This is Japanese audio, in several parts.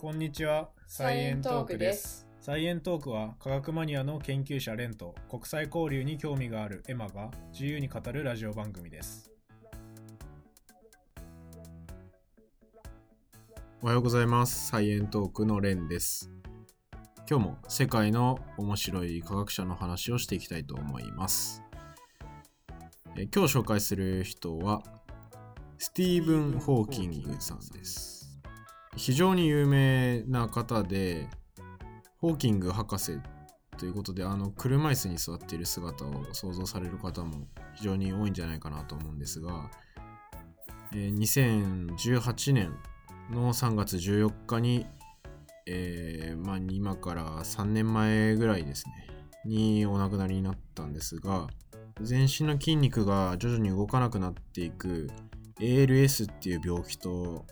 こんにちは、サイエントークです。サイエントークは科学マニアの研究者レンと国際交流に興味があるエマが自由に語るラジオ番組です。おはようございます。サイエントークのレンです。今日も世界の面白い科学者の話をしていきたいと思います。え今日紹介する人は、スティーブン・ホーキングさんです。非常に有名な方で、ホーキング博士ということで、あの、車椅子に座っている姿を想像される方も非常に多いんじゃないかなと思うんですが、えー2018年の3月14日に、えーまあ、今から3年前ぐらいですね、にお亡くなりになったんですが、全身の筋肉が徐々に動かなくなっていく ALS っていう病気と、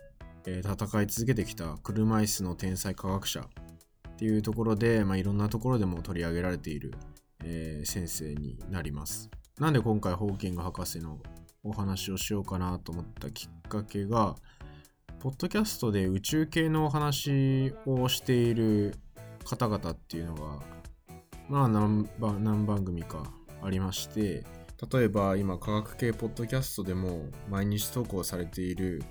戦い続けてきた車椅子の天才科学者っていうところで、まあ、いろんなところでも取り上げられている、えー先生になります。なんで今回ホーキング博士のお話をしようかなと思ったきっかけが、ポッドキャストで宇宙系のお話をしている方々っていうのが、まあ何番何番組かありまして、例えば今科学系ポッドキャストでも毎日投稿されている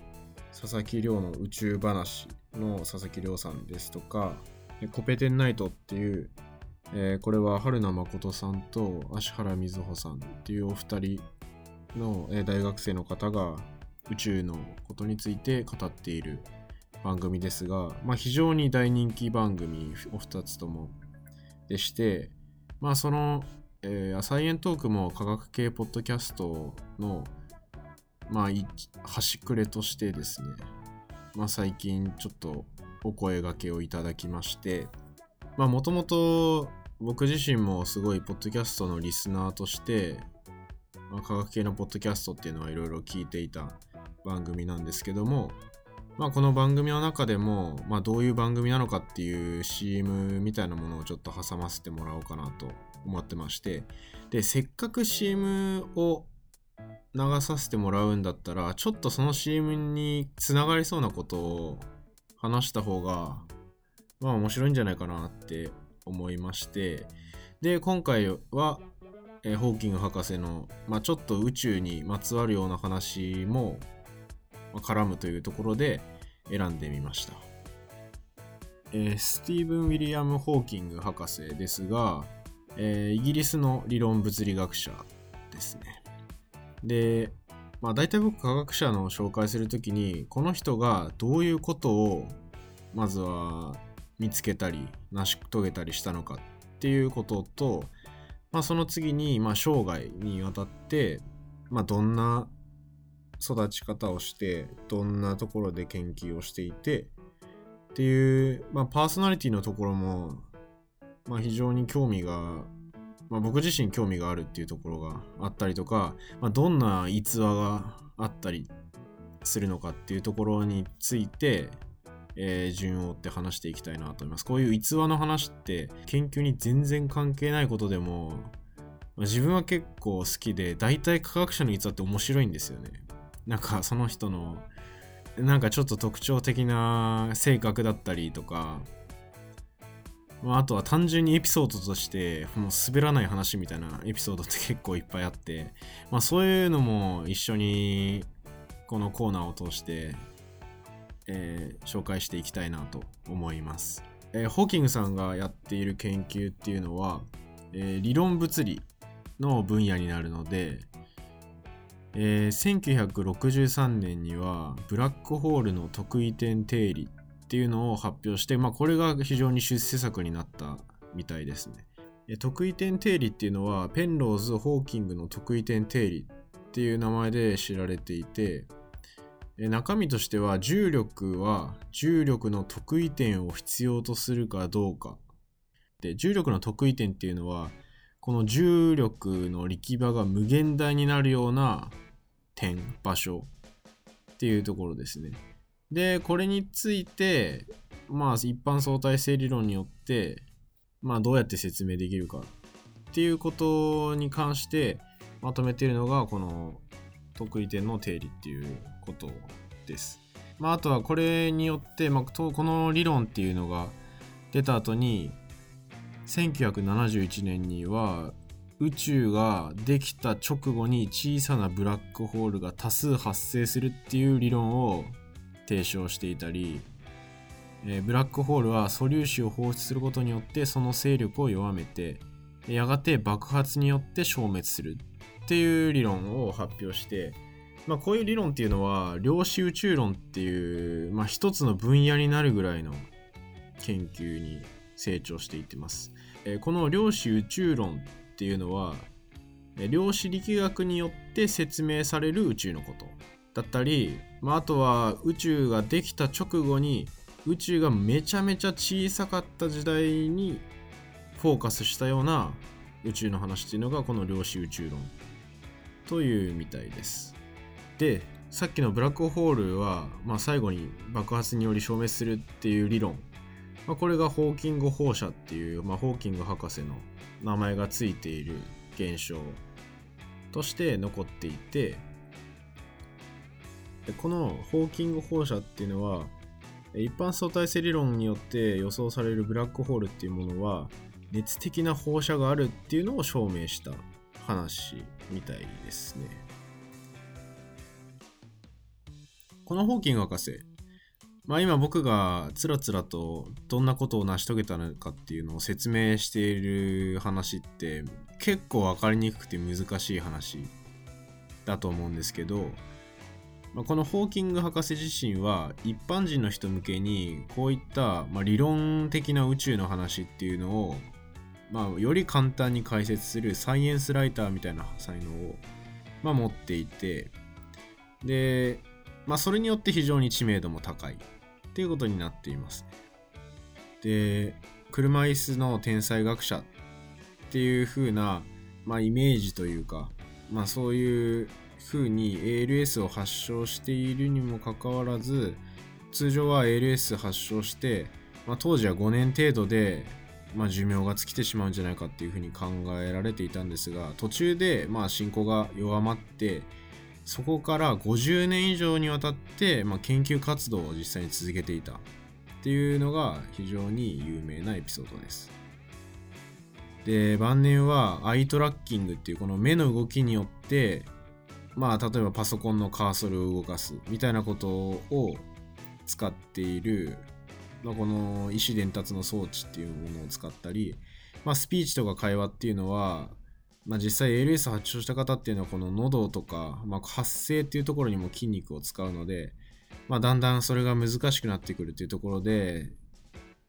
佐々木亮の宇宙話の佐々木亮さんですとか、コペテンナイトっていう、えーこれは春名誠さんと芦原瑞穂さんっていうお二人の、えー大学生の方が宇宙のことについて語っている番組ですが、まあ、非常に大人気番組お二つともでして、まあ、その、えーサイエントークも科学系ポッドキャストの、まあ、端くれとしてですね、まあ、最近ちょっとお声掛けをいただきまして、まあ、もともと僕自身もすごいポッドキャストのリスナーとして、まあ、科学系のポッドキャストっていうのはいろいろ聞いていた番組なんですけども、まあ、この番組の中でも、まあ、どういう番組なのかっていう CM みたいなものをちょっと挟ませてもらおうかなと思ってまして。でせっかく CM を流させてもらうんだったらちょっとその CM につながりそうなことを話した方がまあ面白いんじゃないかなって思いまして。で今回はえーホーキング博士の、まあ、ちょっと宇宙にまつわるような話も、まあ絡むというところで選んでみました、えースティーブン・ウィリアム・ホーキング博士ですが、えーイギリスの理論物理学者ですね。で、まあ、大体僕科学者の紹介するときにこの人がどういうことをまずは見つけたり成し遂げたりしたのかっていうことと、まあ、その次に、まあ、生涯にわたって、まあ、どんな育ち方をして、どんなところで研究をしていて、っていう、まあ、パーソナリティのところも、まあ、非常に興味が、まあ、僕自身興味があるっていうところがあったりとか、まあ、どんな逸話があったりするのかっていうところについて、えー順を追って話していきたいなと思います。こういう逸話の話って研究に全然関係ないことでも、まあ自分は結構好きで、大体科学者の逸話って面白いんですよね。なんかその人の、なんかちょっと特徴的な性格だったりとか、まあ、あとは単純にエピソードとしてもう滑らない話みたいなエピソードって結構いっぱいあって、まあ、そういうのも一緒にこのコーナーを通してえー紹介していきたいなと思います、えーホーキングさんがやっている研究っていうのは、えー理論物理の分野になるので、えー1963年にはブラックホールの特異点定理っていうのを発表して、まあ、これが非常に出世作になったみたいですね。えー特異点定理っていうのはペンローズ・ホーキングの特異点定理っていう名前で知られていて、中身としては重力は重力の特異点を必要とするかどうか。で、重力の特異点っていうのは、この重力の力場が無限大になるような点、場所っていうところですね。で、これについて、まあ一般相対性理論によって、まあどうやって説明できるかっていうことに関してまとめているのがこの特異点の定理っていうことです。まあ、あとはこれによって、まあ、この理論っていうのが出た後に1971年には宇宙ができた直後に小さなブラックホールが多数発生するっていう理論を提唱していたり、えーブラックホールは素粒子を放出することによってその勢力を弱めてやがて爆発によって消滅するっていう理論を発表して、まあ、こういう理論っていうのは量子宇宙論っていう、まあ、一つの分野になるぐらいの研究に成長していってます。えーこの量子宇宙論っていうのは量子力学によって説明される宇宙のことだったり、まあ、あとは宇宙ができた直後に宇宙がめちゃめちゃ小さかった時代にフォーカスしたような宇宙の話っていうのがこの量子宇宙論というみたいです。でさっきのブラックホールは、まあ、最後に爆発により消滅するっていう理論、まあ、これがホーキング放射っていう、まあ、ホーキング博士の名前がついている現象として残っていてこのホーキング放射っていうのは一般相対性理論によって予想されるブラックホールっていうものは熱的な放射があるっていうのを証明した話みたいですね。このホーキング博士、まあ今僕がつらつらとどんなことを成し遂げたのかっていうのを説明している話って結構分かりにくくて難しい話だと思うんですけど、ま、このホーキング博士自身は一般人の人向けにこういった、ま、理論的な宇宙の話っていうのを、まあ、より簡単に解説するサイエンスライターみたいな才能を、まあ、持っていてで、まあ、それによって非常に知名度も高いっていうことになっています。で車椅子の天才学者っていう風な、まあ、イメージというか、まあ、そういう風に ALS を発症しているにもかかわらず通常は ALS 発症して、まあ、当時は5年程度で、まあ、寿命が尽きてしまうんじゃないかっていう風に考えられていたんですが途中で、まあ、進行が弱まってそこから50年以上にわたって、まあ、研究活動を実際に続けていたっていうのが非常に有名なエピソードです。で晩年はアイトラッキングっていうこの目の動きによってまあ例えばパソコンのカーソルを動かすみたいなことを使っている、まあ、この意思伝達の装置っていうものを使ったり、まあ、スピーチとか会話っていうのは、まあ、実際 ALS 発症した方っていうのはこの喉とか、まあ、発声っていうところにも筋肉を使うので、まあ、だんだんそれが難しくなってくるっていうところで、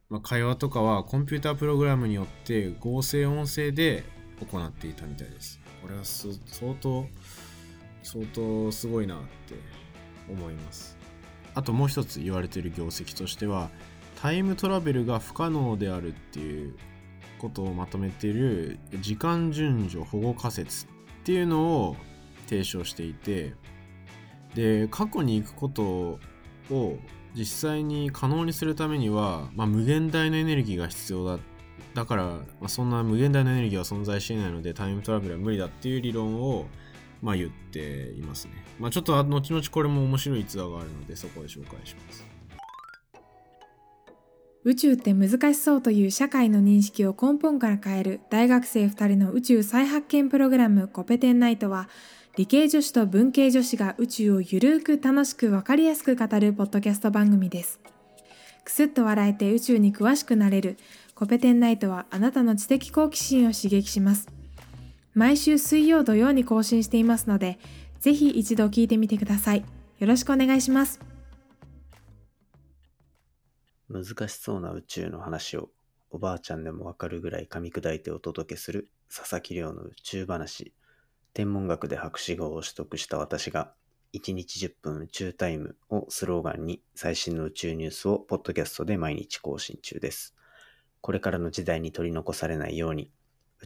まあ、会話とかはコンピュータープログラムによって合成音声で行っていたみたいです。これは相当相当すごいなって思います。あともう一つ言われてる業績としてはタイムトラベルが不可能であるっていうことをまとめてる時間順序保護仮説っていうのを提唱していてで過去に行くことを実際に可能にするためには、まあ、無限大のエネルギーが必要だだから、まあ、そんな無限大のエネルギーは存在していないのでタイムトラベルは無理だっていう理論をまあ言っていますね。まあちょっと後々これも面白い逸話があるのでそこで紹介します。宇宙って難しそうという社会の認識を根本から変える大学生2人の宇宙再発見プログラムコペテンナイトは理系女子と文系女子が宇宙をゆるく楽しくわかりやすく語るポッドキャスト番組です。くすっと笑えて宇宙に詳しくなれるコペテンナイトはあなたの知的好奇心を刺激します。毎週水曜土曜に更新していますので、ぜひ一度聞いてみてください。よろしくお願いします。難しそうな宇宙の話をおばあちゃんでもわかるぐらい噛み砕いてお届けする佐々木亮の宇宙話。天文学で博士号を取得した私が1日10分宇宙タイムをスローガンに最新の宇宙ニュースをポッドキャストで毎日更新中です。これからの時代に取り残されないように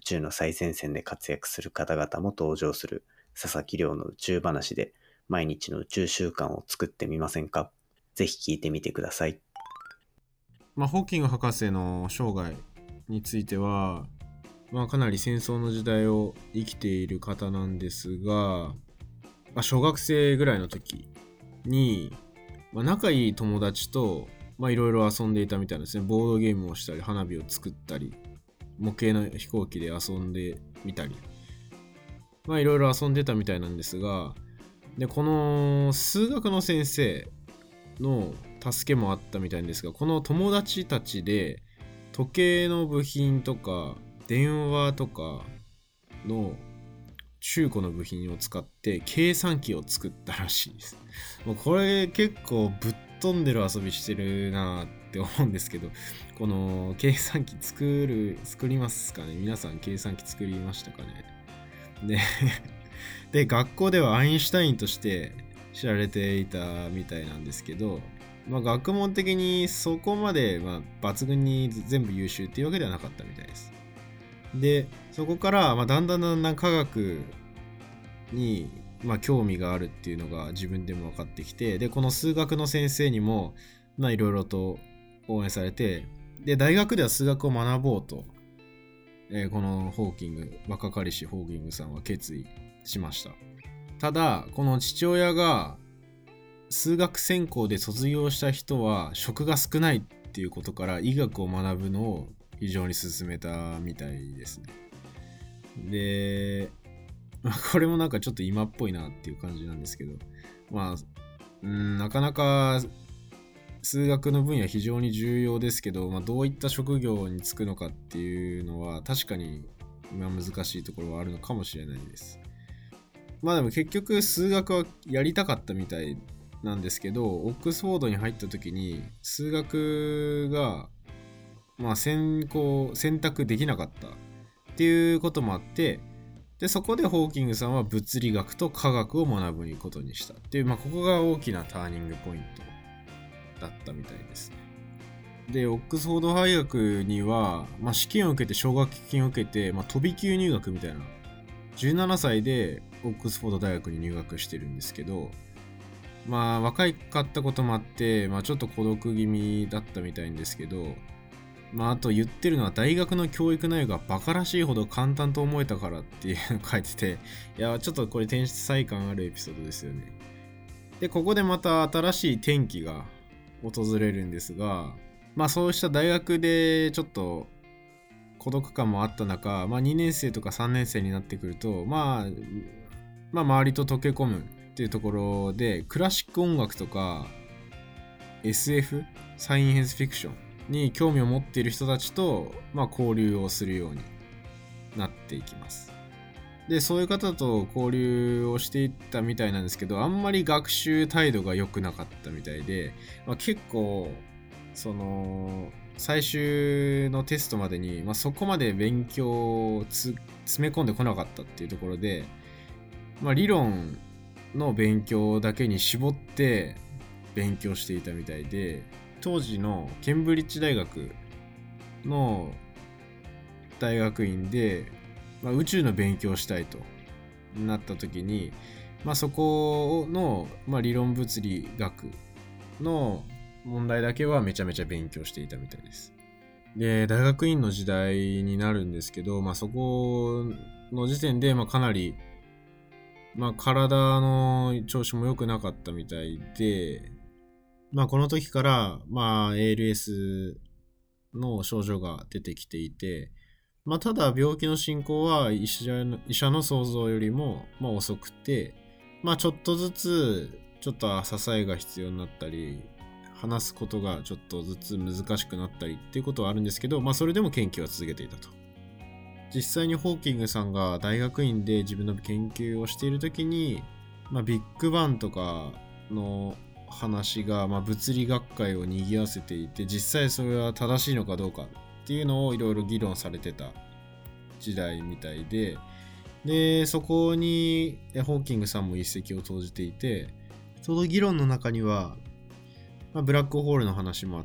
宇宙の最前線で活躍する方々も登場する佐々木亮の宇宙話で毎日の宇宙習慣を作ってみませんか？ぜひ聞いてみてください。まあ、ホーキング博士の生涯については、まあ、かなり戦争の時代を生きている方なんですが、まあ、小学生ぐらいの時に、まあ、仲いい友達といろいろ遊んでいたみたいなですね。ボードゲームをしたり、花火を作ったり、模型の飛行機で遊んでみたり、まあいろいろ遊んでたみたいなんですが、で、この数学の先生の助けもあったみたいんですが、この友達たちで時計の部品とか電話とかの中古の部品を使って計算機を作ったらしいです。もうこれ結構ぶっ飛んでる遊びしてるなっって思うんですけど、この計算機作る、作りますかね？皆さん計算機作りましたかね？で で、学校ではアインシュタインとして知られていたみたいなんですけど、まあ、学問的にそこまで、ま、抜群に全部優秀っていうわけではなかったみたいです。で、そこから、ま、だんだんだんだん科学に、ま、興味があるっていうのが自分でも分かってきて、で、この数学の先生にも、まあ、いろいろと応援されて、で、大学では数学を学ぼうと、えー、このホーキング、若かりしホーキングさんは決意しました。ただ、この父親が数学専攻で卒業した人は職が少ないっていうことから医学を学ぶのを非常に勧めたみたいですね。で、これもなんかちょっと今っぽいなっていう感じなんですけど、まあ、うんなかなか数学の分野非常に重要ですけど、まあ、どういった職業に就くのかっていうのは確かに今難しいところはあるのかもしれないです。まあでも結局数学はやりたかったみたいなんですけど、オックスフォードに入った時に数学が、まあ、選考、選択できなかったっていうこともあって、で、そこでホーキングさんは物理学と科学を学ぶことにしたっていう、まあ、ここが大きなターニングポイントだったみたいですね。で、オックスフォード大学には、まあ、試験を受けて、奨学金を受けて、まあ、飛び級入学みたいな、17歳でオックスフォード大学に入学してるんですけど、まあ若かったこともあって、まあちょっと孤独気味だったみたいんですけど、まああと言ってるのは大学の教育内容がバカらしいほど簡単と思えたからっていうの書いてて、いや、ちょっとこれ天才感あるエピソードですよね。で、ここでまた新しい転機が訪れるんですが、まあそうした大学でちょっと孤独感もあった中、まあ2年生とか3年生になってくると、まあ、まあ周りと溶け込むっていうところでクラシック音楽とか SF サイエンスフィクションに興味を持っている人たちと、まあ、交流をするようになっていきます。でそういう方と交流をしていったみたいなんですけどあんまり学習態度が良くなかったみたいで、まあ、結構その最終のテストまでに、まあ、そこまで勉強を詰め込んでこなかったっていうところで、まあ、理論の勉強だけに絞って勉強していたみたいで当時のケンブリッジ大学の大学院で、まあ、宇宙の勉強をしたいとなった時に、まあ、そこの、まあ、理論物理学の問題だけはめちゃめちゃ勉強していたみたいです。で、大学院の時代になるんですけど、まあ、そこの時点で、まあ、かなりまあ、体の調子も良くなかったみたいで、まあ、この時から、まあ、ALS の症状が出てきていて、まあ、ただ病気の進行は医者の医者の想像よりも、まあ、遅くて、まあ、ちょっとずつ、ちょっと支えが必要になったり、話すことがちょっとずつ難しくなったりっていうことはあるんですけど、まあ、それでも研究は続けていたと。実際にホーキングさんが大学院で自分の研究をしている時に、まあ、ビッグバンとかの話が、まあ、物理学会を賑わせていて実際それは正しいのかどうかっていうのをいろいろ議論されてた時代みたいででそこにホーキングさんも一石を投じていてその議論の中には、まあ、ブラックホールの話も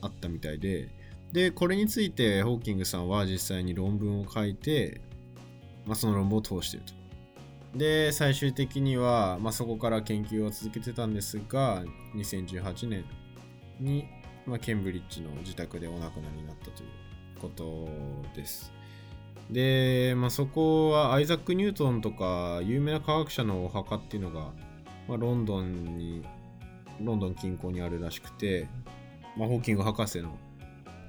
あったみたいでで、これについてホーキングさんは実際に論文を書いて、まあ、その論文を通してると。で、最終的には、まあ、そこから研究を続けてたんですが、2018年に、まあ、ケンブリッジの自宅でお亡くなりになったということです。で、まあ、そこはアイザック・ニュートンとか有名な科学者のお墓っていうのが、まあ、ロンドンにロンドン近郊にあるらしくて、まあ、ホーキング博士の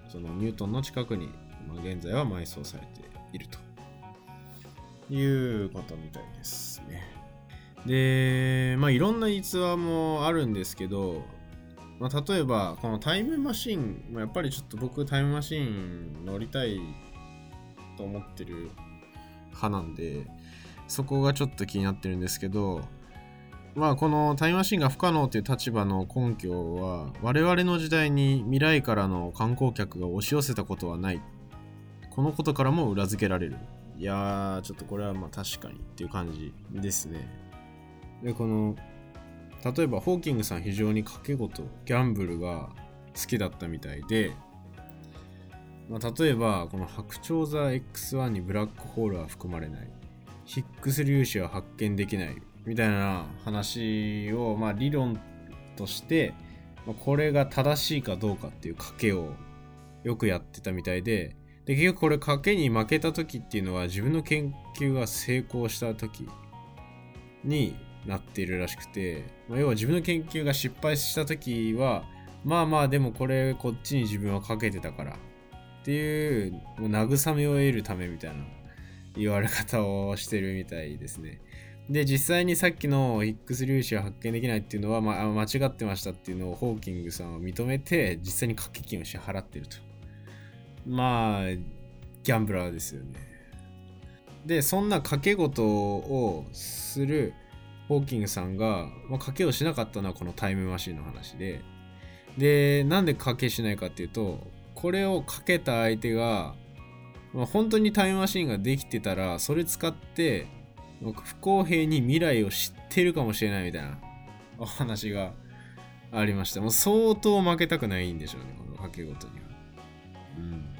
そのニュートンの近くに、まあ、現在は埋葬されているということみたいですね。で、まあいろんな逸話もあるんですけど、まあ、例えばこのタイムマシン、ま、やっぱりちょっと僕タイムマシン乗りたいと思ってる派なんでそこがちょっと気になってるんですけどまあこのタイムマシンが不可能という立場の根拠は我々の時代に未来からの観光客が押し寄せたことはない。このことからも裏付けられる。いやーちょっとこれはまあ確かにっていう感じですね。でこの例えばホーキングさん非常に賭け事ギャンブルが好きだったみたいで、まあ、例えばこの白鳥座 X1 にブラックホールは含まれない。ヒックス粒子は発見できない。みたいな話を、まあ、理論として、まあ、これが正しいかどうかっていう賭けをよくやってたみたいでで結局これ賭けに負けた時っていうのは自分の研究が成功した時になっているらしくて、まあ、要は自分の研究が失敗した時はまあまあでもこれこっちに自分はかけてたからっていう慰めを得るためみたいな言われ方をしてるみたいですね。で実際にさっきのヒックス粒子を発見できないっていうのは、まあ、間違ってましたっていうのをホーキングさんは認めて実際に掛け金を支払ってるとまあギャンブラーですよねでそんな賭け事をするホーキングさんが、まあ、賭けをしなかったのはこのタイムマシンの話で、で、なんで賭けしないかっていうと、これをかけた相手が、まあ、本当にタイムマシンができてたら、それ使って、不公平に未来を知ってるかもしれないみたいなお話がありました。もう相当負けたくないんでしょうね、この賭け事には。うん。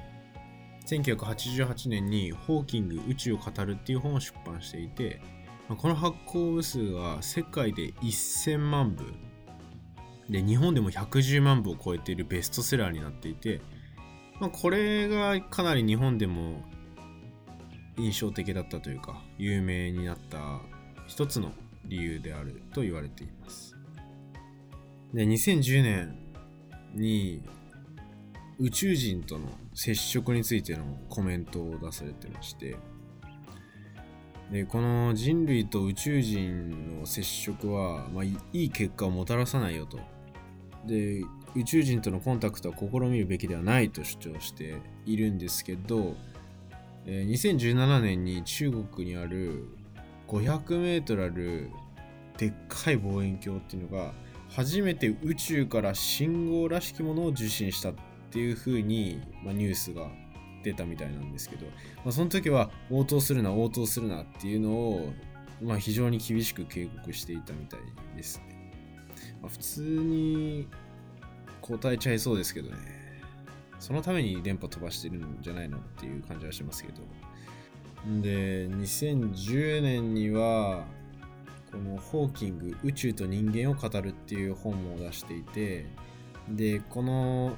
1988年にホーキング宇宙を語るっていう本を出版していて、この発行部数は世界で1000万部。で日本でも110万部を超えているベストセラーになっていて、まあ、これがかなり日本でも印象的だったというか有名になった一つの理由であると言われています。で2010年に宇宙人との接触についてのコメントを出されてましてでこの人類と宇宙人の接触は、まあ、いい結果をもたらさないよと。で宇宙人とのコンタクトは試みるべきではないと主張しているんですけど、えー、2017年に中国にある 500m あるでっかい望遠鏡っていうのが初めて宇宙から信号らしきものを受信したっていう風に、まあ、ニュースが出たみたいなんですけど、まあ、その時は応答するな応答するなっていうのを、まあ、非常に厳しく警告していたみたいですね、まあ、普通に答えちゃいそうですけどね。そのために電波飛ばしてるんじゃないのっていう感じはしますけど。で2010年にはこのホーキング宇宙と人間を語るっていう本も出していてでこの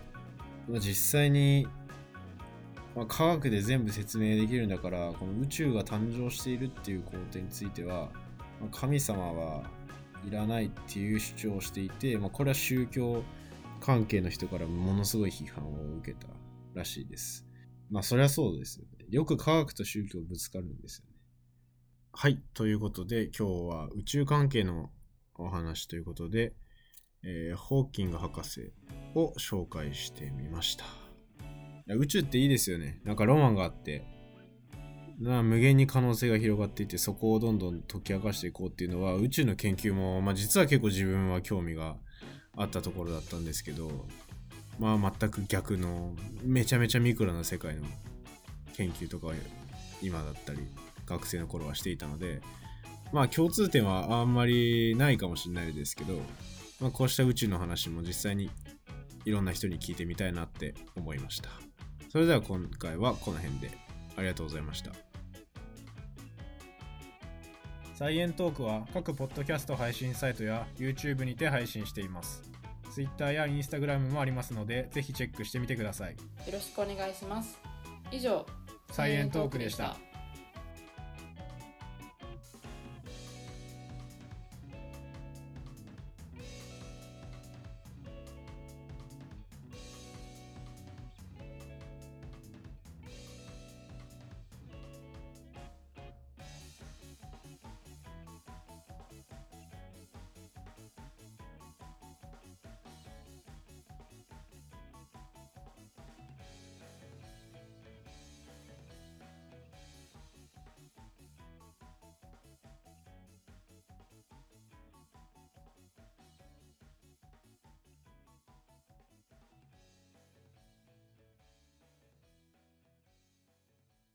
実際にまあ、科学で全部説明できるんだからこの宇宙が誕生しているっていう工程については、まあ、神様はいらないっていう主張をしていて、まあ、これは宗教関係の人からものすごい批判を受けたらしいです。まあそりゃそうですよね。よく科学と宗教ぶつかるんですよね。はい。ということで今日は宇宙関係のお話ということで、えー、ホーキング博士を紹介してみました。宇宙っていいですよね。なんかロマンがあって、な無限に可能性が広がっていて、そこをどんどん解き明かしていこうっていうのは、宇宙の研究も、まあ、実は結構自分は興味があったところだったんですけど、まあ全く逆の、めちゃめちゃミクロな世界の研究とか今だったり、学生の頃はしていたので、まあ共通点はあんまりないかもしれないですけど、まあ、こうした宇宙の話も実際にいろんな人に聞いてみたいなって思いました。それでは今回はこの辺でありがとうございました。サイエントークは各ポッドキャスト配信サイトや YouTube にて配信しています。Twitter や Instagram もありますので、ぜひチェックしてみてください。よろしくお願いします。以上、サイエントークでした。